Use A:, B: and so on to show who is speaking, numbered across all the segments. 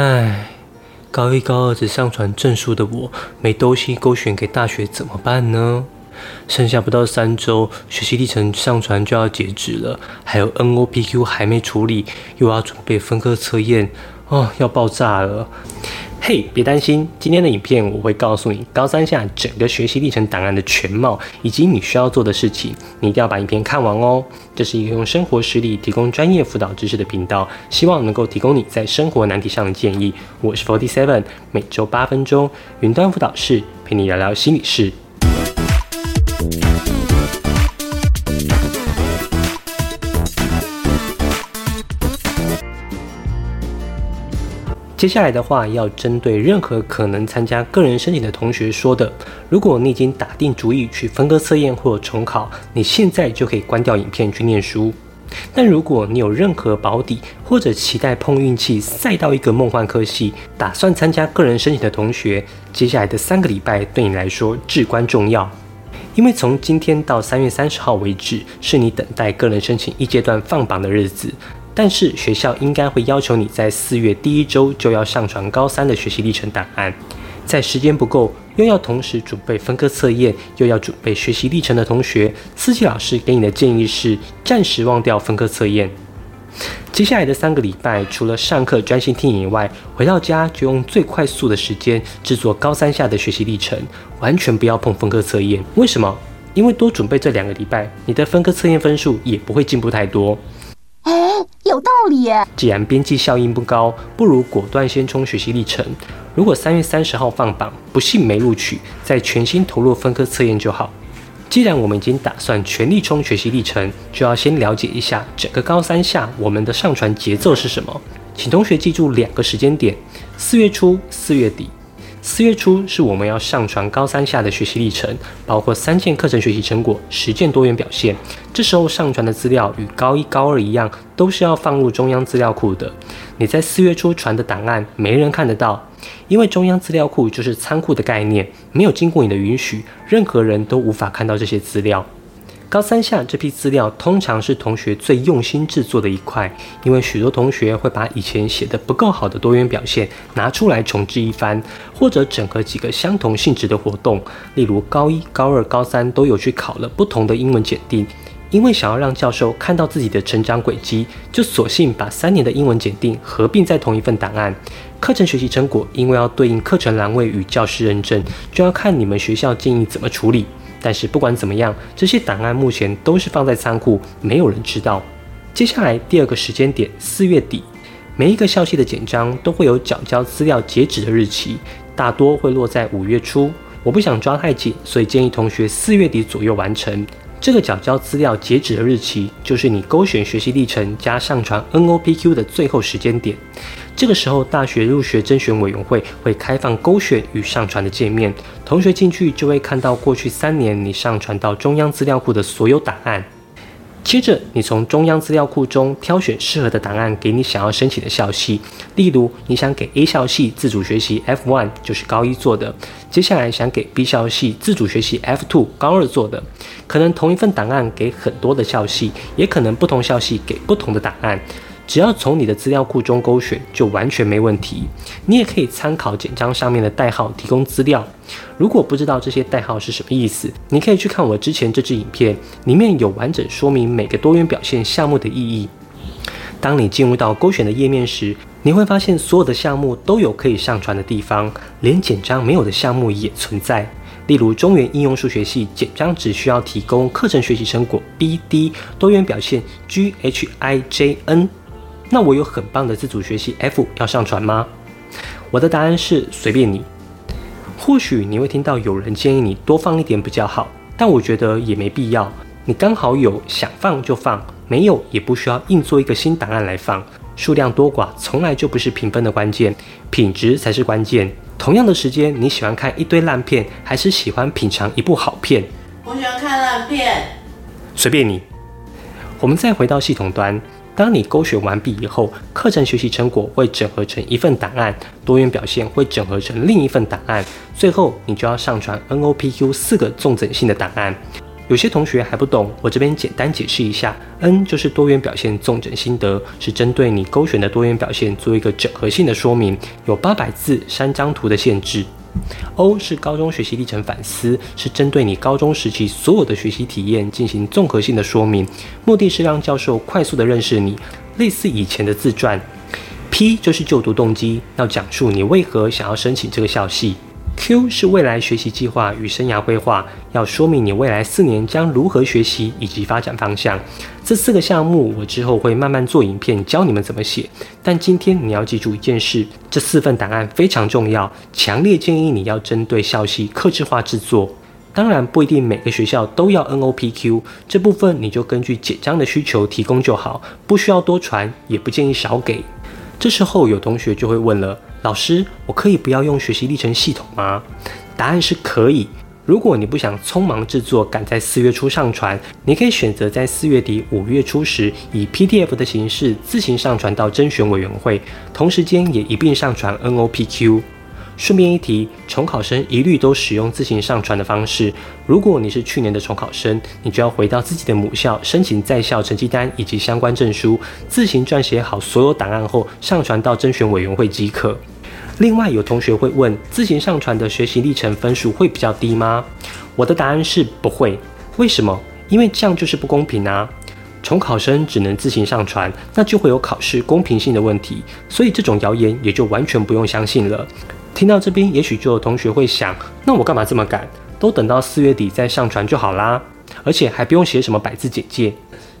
A: 唉，高一高二只上传证书的我，没东西勾选给大学怎么办呢？剩下不到三周，学习历程上传就要截止了，还有 NOPQ 还没处理，又要准备分科测验，哦，要爆炸了！嘿，别担心，今天的影片我会告诉你高三下整个学习历程档案的全貌，以及你需要做的事情。你一定要把影片看完哦。这是一个用生活实例提供专业辅导知识的频道，希望能够提供你在生活难题上的建议。我是 Forty Seven，每周八分钟云端辅导室陪你聊聊心理事。接下来的话要针对任何可能参加个人申请的同学说的。如果你已经打定主意去分割测验或重考，你现在就可以关掉影片去念书。但如果你有任何保底或者期待碰运气赛到一个梦幻科系，打算参加个人申请的同学，接下来的三个礼拜对你来说至关重要，因为从今天到三月三十号为止，是你等待个人申请一阶段放榜的日子。但是学校应该会要求你在四月第一周就要上传高三的学习历程档案，在时间不够又要同时准备分科测验又要准备学习历程的同学，四季老师给你的建议是暂时忘掉分科测验。接下来的三个礼拜，除了上课专心听以外，回到家就用最快速的时间制作高三下的学习历程，完全不要碰分科测验。为什么？因为多准备这两个礼拜，你的分科测验分数也不会进步太多。既然边际效应不高，不如果断先冲学习历程。如果三月三十号放榜，不幸没录取，再全心投入分科测验就好。既然我们已经打算全力冲学习历程，就要先了解一下整个高三下我们的上传节奏是什么。请同学记住两个时间点：四月初、四月底。四月初是我们要上传高三下的学习历程，包括三件课程学习成果、十件多元表现。这时候上传的资料与高一、高二一样，都是要放入中央资料库的。你在四月初传的档案，没人看得到，因为中央资料库就是仓库的概念，没有经过你的允许，任何人都无法看到这些资料。高三下这批资料通常是同学最用心制作的一块，因为许多同学会把以前写的不够好的多元表现拿出来重置一番，或者整合几个相同性质的活动，例如高一、高二、高三都有去考了不同的英文检定，因为想要让教授看到自己的成长轨迹，就索性把三年的英文检定合并在同一份档案。课程学习成果因为要对应课程栏位与教师认证，就要看你们学校建议怎么处理。但是不管怎么样，这些档案目前都是放在仓库，没有人知道。接下来第二个时间点，四月底，每一个校系的简章都会有缴交资料截止的日期，大多会落在五月初。我不想抓太紧，所以建议同学四月底左右完成。这个缴交资料截止的日期，就是你勾选学习历程加上传 NOPQ 的最后时间点。这个时候，大学入学甄选委员会会开放勾选与上传的界面，同学进去就会看到过去三年你上传到中央资料库的所有档案。接着，你从中央资料库中挑选适合的档案给你想要申请的校系。例如，你想给 A 校系自主学习 F1，就是高一做的；接下来想给 B 校系自主学习 F2，高二做的。可能同一份档案给很多的校系，也可能不同校系给不同的档案。只要从你的资料库中勾选，就完全没问题。你也可以参考简章上面的代号提供资料。如果不知道这些代号是什么意思，你可以去看我之前这支影片，里面有完整说明每个多元表现项目的意义。当你进入到勾选的页面时，你会发现所有的项目都有可以上传的地方，连简章没有的项目也存在。例如中原应用数学系简章只需要提供课程学习成果 B D 多元表现 G H I J N。那我有很棒的自主学习 F 要上传吗？我的答案是随便你。或许你会听到有人建议你多放一点比较好，但我觉得也没必要。你刚好有想放就放，没有也不需要硬做一个新档案来放。数量多寡从来就不是评分的关键，品质才是关键。同样的时间，你喜欢看一堆烂片，还是喜欢品尝一部好片？
B: 我喜欢看烂片。
A: 随便你。我们再回到系统端。当你勾选完毕以后，课程学习成果会整合成一份档案，多元表现会整合成另一份档案，最后你就要上传 NOPQ 四个重整性的档案。有些同学还不懂，我这边简单解释一下。N 就是多元表现纵整心得，是针对你勾选的多元表现做一个整合性的说明，有八百字、三张图的限制。O 是高中学习历程反思，是针对你高中时期所有的学习体验进行综合性的说明，目的是让教授快速的认识你，类似以前的自传。P 就是就读动机，要讲述你为何想要申请这个校系。Q 是未来学习计划与生涯规划，要说明你未来四年将如何学习以及发展方向。这四个项目我之后会慢慢做影片教你们怎么写，但今天你要记住一件事：这四份档案非常重要，强烈建议你要针对校系克制化制作。当然不一定每个学校都要 NOPQ 这部分，你就根据简章的需求提供就好，不需要多传，也不建议少给。这时候有同学就会问了。老师，我可以不要用学习历程系统吗？答案是可以。如果你不想匆忙制作，赶在四月初上传，你可以选择在四月底、五月初时以 PDF 的形式自行上传到甄选委员会，同时间也一并上传 NOPQ。顺便一提，重考生一律都使用自行上传的方式。如果你是去年的重考生，你就要回到自己的母校申请在校成绩单以及相关证书，自行撰写好所有档案后上传到甄选委员会即可。另外，有同学会问，自行上传的学习历程分数会比较低吗？我的答案是不会。为什么？因为这样就是不公平啊！重考生只能自行上传，那就会有考试公平性的问题，所以这种谣言也就完全不用相信了。听到这边，也许就有同学会想：那我干嘛这么赶？都等到四月底再上传就好啦，而且还不用写什么百字简介。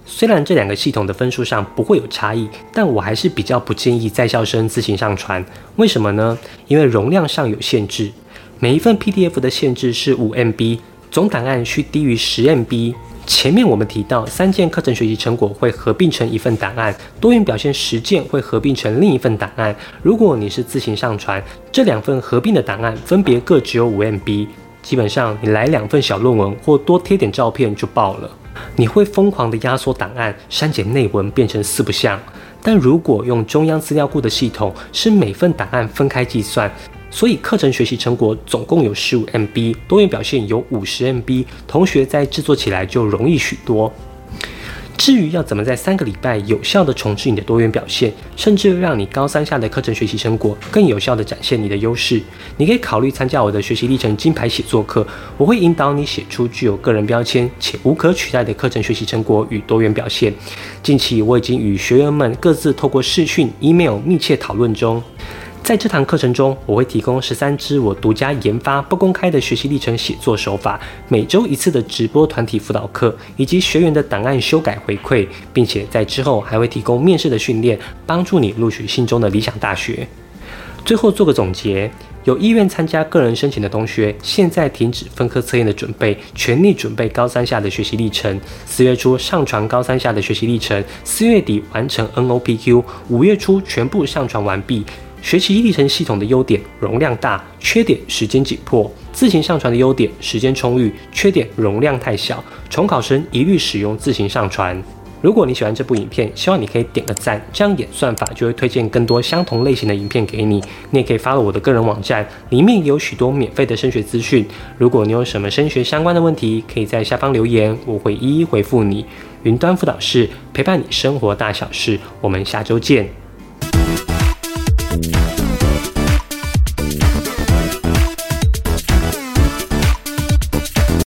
A: 虽然这两个系统的分数上不会有差异，但我还是比较不建议在校生自行上传。为什么呢？因为容量上有限制，每一份 PDF 的限制是五 MB，总档案需低于十 MB。前面我们提到，三件课程学习成果会合并成一份档案，多元表现实践会合并成另一份档案。如果你是自行上传，这两份合并的档案分别各只有五 MB，基本上你来两份小论文或多贴点照片就爆了。你会疯狂的压缩档案，删减内文变成四不像。但如果用中央资料库的系统，是每份档案分开计算。所以课程学习成果总共有十五 MB，多元表现有五十 MB，同学在制作起来就容易许多。至于要怎么在三个礼拜有效的重置你的多元表现，甚至让你高三下的课程学习成果更有效的展现你的优势，你可以考虑参加我的学习历程金牌写作课，我会引导你写出具有个人标签且无可取代的课程学习成果与多元表现。近期我已经与学员们各自透过视讯、email 密切讨论中。在这堂课程中，我会提供十三支我独家研发、不公开的学习历程写作手法，每周一次的直播团体辅导课，以及学员的档案修改回馈，并且在之后还会提供面试的训练，帮助你录取心中的理想大学。最后做个总结：有意愿参加个人申请的同学，现在停止分科测验的准备，全力准备高三下的学习历程。四月初上传高三下的学习历程，四月底完成 NOPQ，五月初全部上传完毕。学习历程系统的优点：容量大，缺点：时间紧迫。自行上传的优点：时间充裕，缺点：容量太小。重考生一律使用自行上传。如果你喜欢这部影片，希望你可以点个赞，这样演算法就会推荐更多相同类型的影片给你。你也可以发了我的个人网站，里面也有许多免费的升学资讯。如果你有什么升学相关的问题，可以在下方留言，我会一一回复你。云端辅导室陪伴你生活大小事，我们下周见。